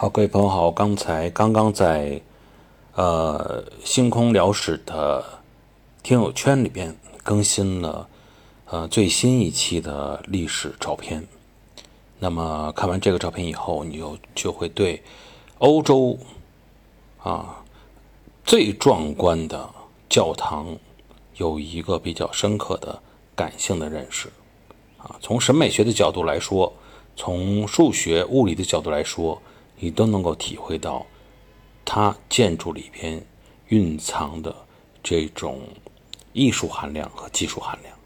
好，各位朋友好，刚才刚刚在呃星空聊史的听友圈里边更新了呃最新一期的历史照片。那么看完这个照片以后，你就就会对欧洲啊最壮观的教堂有一个比较深刻的感性的认识啊。从审美学的角度来说，从数学物理的角度来说。你都能够体会到，它建筑里边蕴藏的这种艺术含量和技术含量。